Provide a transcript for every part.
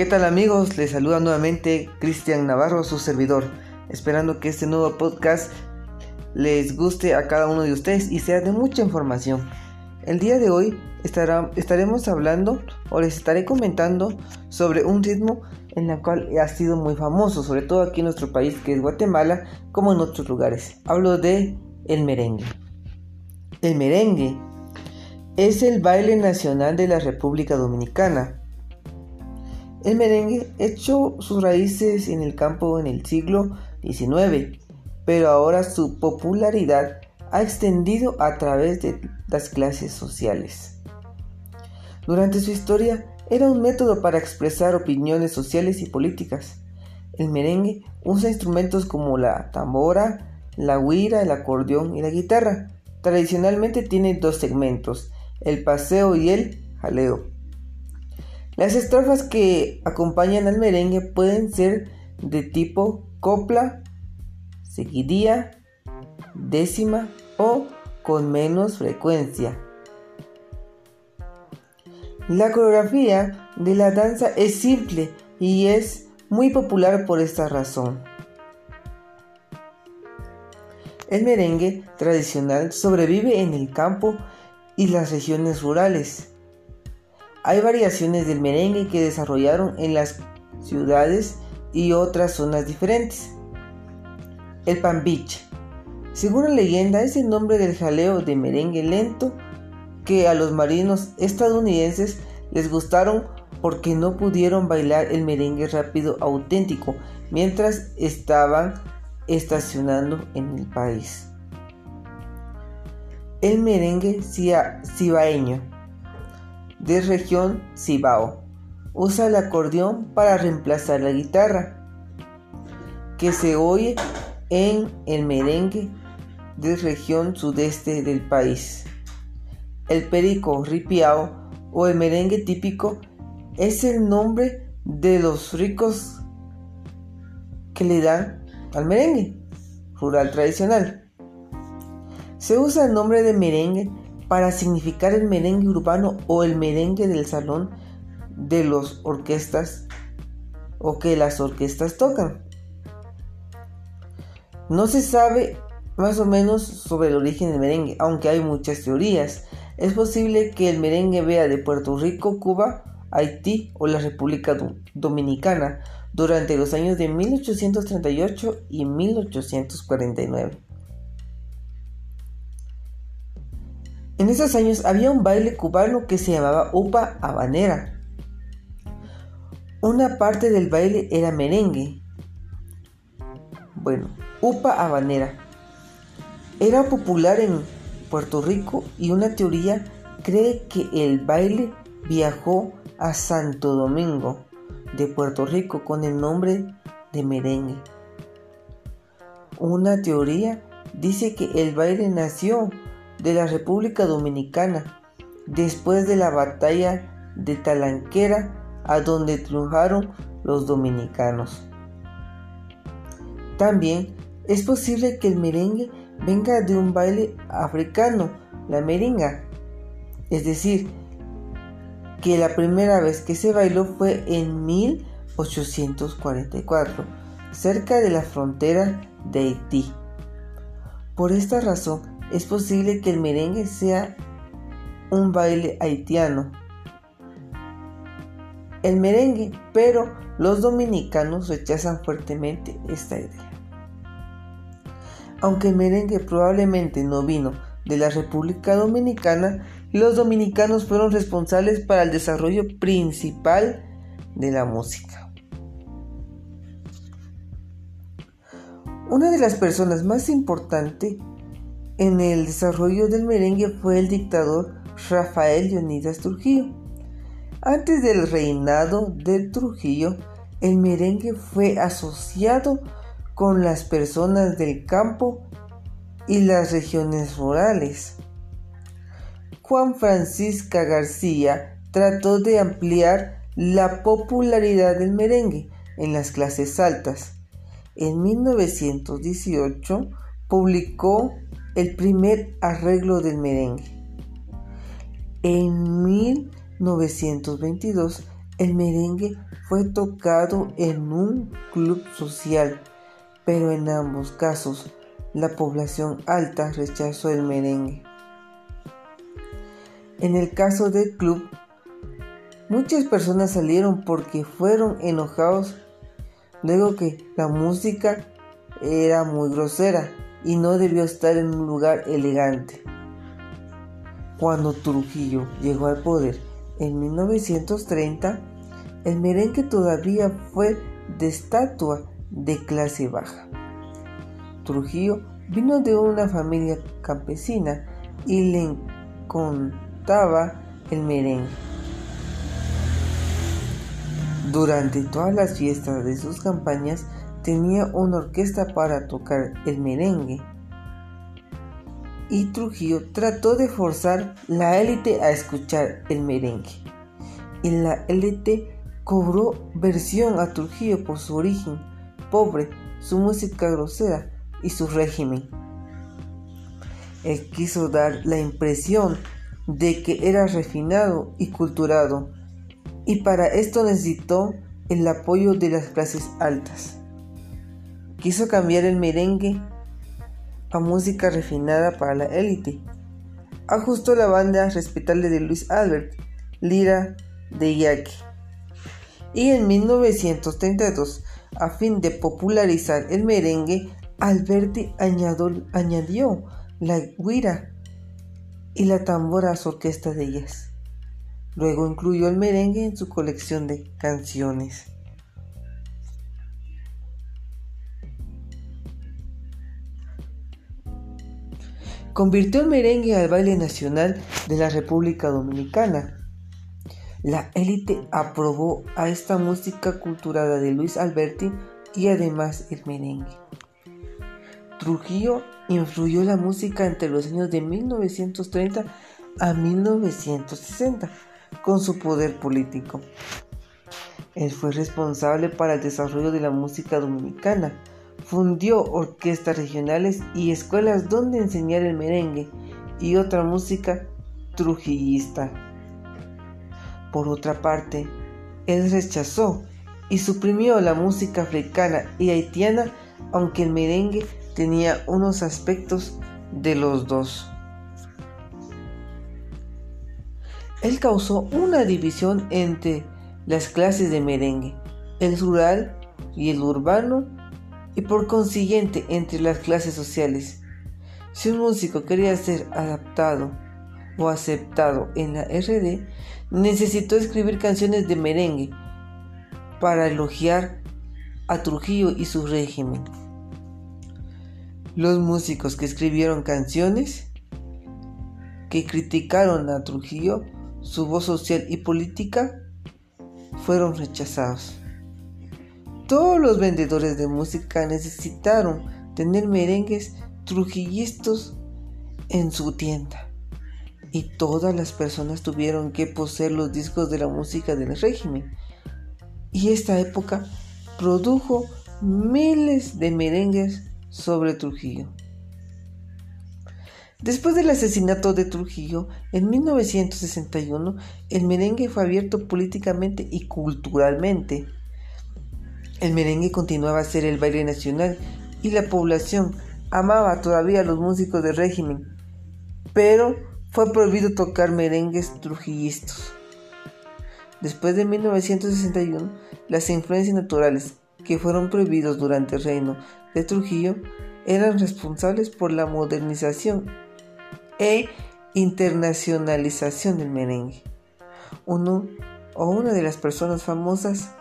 ¿Qué tal amigos? Les saluda nuevamente Cristian Navarro, su servidor, esperando que este nuevo podcast les guste a cada uno de ustedes y sea de mucha información. El día de hoy estaremos hablando o les estaré comentando sobre un ritmo en el cual ha sido muy famoso, sobre todo aquí en nuestro país que es Guatemala, como en otros lugares. Hablo de el merengue. El merengue es el baile nacional de la República Dominicana el merengue echó sus raíces en el campo en el siglo XIX, pero ahora su popularidad ha extendido a través de las clases sociales. Durante su historia era un método para expresar opiniones sociales y políticas. El merengue usa instrumentos como la tambora, la huira, el acordeón y la guitarra. Tradicionalmente tiene dos segmentos, el paseo y el jaleo. Las estrofas que acompañan al merengue pueden ser de tipo copla, seguidía, décima o con menos frecuencia. La coreografía de la danza es simple y es muy popular por esta razón. El merengue tradicional sobrevive en el campo y las regiones rurales. Hay variaciones del merengue que desarrollaron en las ciudades y otras zonas diferentes. El pambiche. Según la leyenda, es el nombre del jaleo de merengue lento que a los marinos estadounidenses les gustaron porque no pudieron bailar el merengue rápido auténtico mientras estaban estacionando en el país. El merengue cibaeño de región Cibao. Usa el acordeón para reemplazar la guitarra que se oye en el merengue de región sudeste del país. El perico ripiao o el merengue típico es el nombre de los ricos que le dan al merengue rural tradicional. Se usa el nombre de merengue para significar el merengue urbano o el merengue del salón de las orquestas o que las orquestas tocan. No se sabe más o menos sobre el origen del merengue, aunque hay muchas teorías. Es posible que el merengue vea de Puerto Rico, Cuba, Haití o la República Dominicana durante los años de 1838 y 1849. En esos años había un baile cubano que se llamaba Upa Habanera. Una parte del baile era merengue. Bueno, Upa Habanera. Era popular en Puerto Rico y una teoría cree que el baile viajó a Santo Domingo de Puerto Rico con el nombre de merengue. Una teoría dice que el baile nació de la República Dominicana después de la batalla de Talanquera a donde triunfaron los dominicanos. También es posible que el merengue venga de un baile africano, la meringa, es decir, que la primera vez que se bailó fue en 1844, cerca de la frontera de Haití. Por esta razón, es posible que el merengue sea un baile haitiano. El merengue, pero los dominicanos rechazan fuertemente esta idea. Aunque el merengue probablemente no vino de la República Dominicana, los dominicanos fueron responsables para el desarrollo principal de la música. Una de las personas más importantes en el desarrollo del merengue fue el dictador Rafael Leonidas Trujillo. Antes del reinado de Trujillo, el merengue fue asociado con las personas del campo y las regiones rurales. Juan Francisca García trató de ampliar la popularidad del merengue en las clases altas. En 1918 publicó el primer arreglo del merengue. En 1922, El merengue fue tocado en un club social, pero en ambos casos la población alta rechazó el merengue. En el caso del club, muchas personas salieron porque fueron enojados luego que la música era muy grosera y no debió estar en un lugar elegante. Cuando Trujillo llegó al poder en 1930, el merengue todavía fue de estatua de clase baja. Trujillo vino de una familia campesina y le contaba el merengue. Durante todas las fiestas de sus campañas tenía una orquesta para tocar el merengue. Y Trujillo trató de forzar la élite a escuchar el merengue. Y la élite cobró versión a Trujillo por su origen pobre, su música grosera y su régimen. Él quiso dar la impresión de que era refinado y culturado, y para esto necesitó el apoyo de las clases altas. Quiso cambiar el merengue a música refinada para la élite. Ajustó la banda respetable de Luis Albert, Lira de Yaque. Y en 1932, a fin de popularizar el merengue, Alberti añadió la guira y la tambora a su orquesta de jazz. Luego incluyó el merengue en su colección de canciones. Convirtió el merengue al baile nacional de la República Dominicana. La élite aprobó a esta música culturada de Luis Alberti y además el merengue. Trujillo influyó la música entre los años de 1930 a 1960 con su poder político. Él fue responsable para el desarrollo de la música dominicana. Fundió orquestas regionales y escuelas donde enseñar el merengue y otra música trujillista. Por otra parte, él rechazó y suprimió la música africana y haitiana, aunque el merengue tenía unos aspectos de los dos. Él causó una división entre las clases de merengue, el rural y el urbano, y por consiguiente entre las clases sociales. Si un músico quería ser adaptado o aceptado en la RD, necesitó escribir canciones de merengue para elogiar a Trujillo y su régimen. Los músicos que escribieron canciones que criticaron a Trujillo, su voz social y política, fueron rechazados. Todos los vendedores de música necesitaron tener merengues trujillistas en su tienda. Y todas las personas tuvieron que poseer los discos de la música del régimen. Y esta época produjo miles de merengues sobre Trujillo. Después del asesinato de Trujillo, en 1961, el merengue fue abierto políticamente y culturalmente. El merengue continuaba a ser el baile nacional y la población amaba todavía a los músicos del régimen, pero fue prohibido tocar merengues trujillistas. Después de 1961, las influencias naturales que fueron prohibidos durante el reino de Trujillo eran responsables por la modernización e internacionalización del merengue. Uno o una de las personas famosas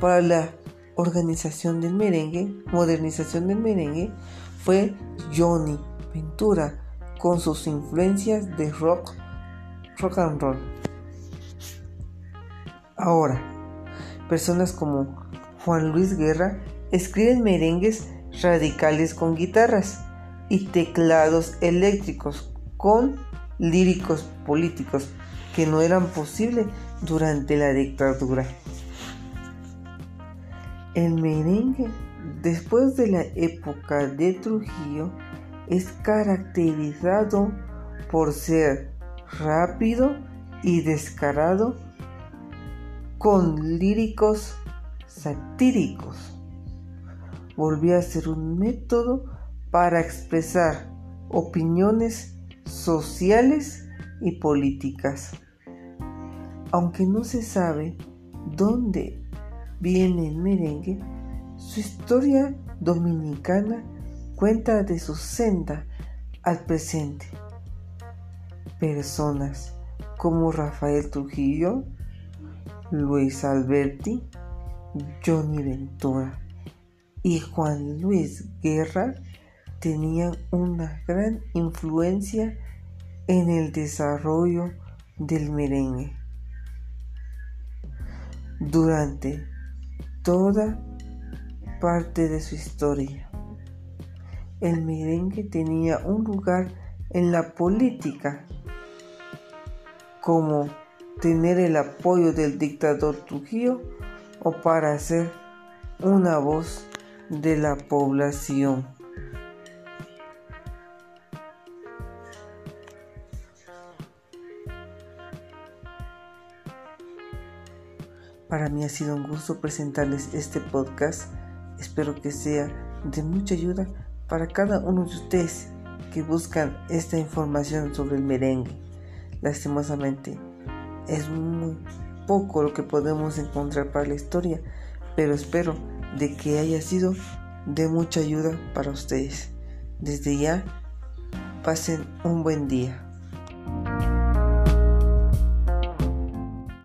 para la organización del merengue, modernización del merengue, fue Johnny Ventura con sus influencias de rock, rock and roll. Ahora, personas como Juan Luis Guerra escriben merengues radicales con guitarras y teclados eléctricos con líricos políticos que no eran posibles durante la dictadura. El merengue, después de la época de Trujillo, es caracterizado por ser rápido y descarado con líricos satíricos. Volvió a ser un método para expresar opiniones sociales y políticas. Aunque no se sabe dónde viene el merengue, su historia dominicana cuenta de su senda al presente. Personas como Rafael Trujillo, Luis Alberti, Johnny Ventura y Juan Luis Guerra tenían una gran influencia en el desarrollo del merengue. Durante toda parte de su historia, el merengue tenía un lugar en la política como tener el apoyo del dictador Trujillo o para ser una voz de la población. Para mí ha sido un gusto presentarles este podcast. Espero que sea de mucha ayuda para cada uno de ustedes que buscan esta información sobre el merengue. Lastimosamente, es muy poco lo que podemos encontrar para la historia, pero espero de que haya sido de mucha ayuda para ustedes. Desde ya, pasen un buen día.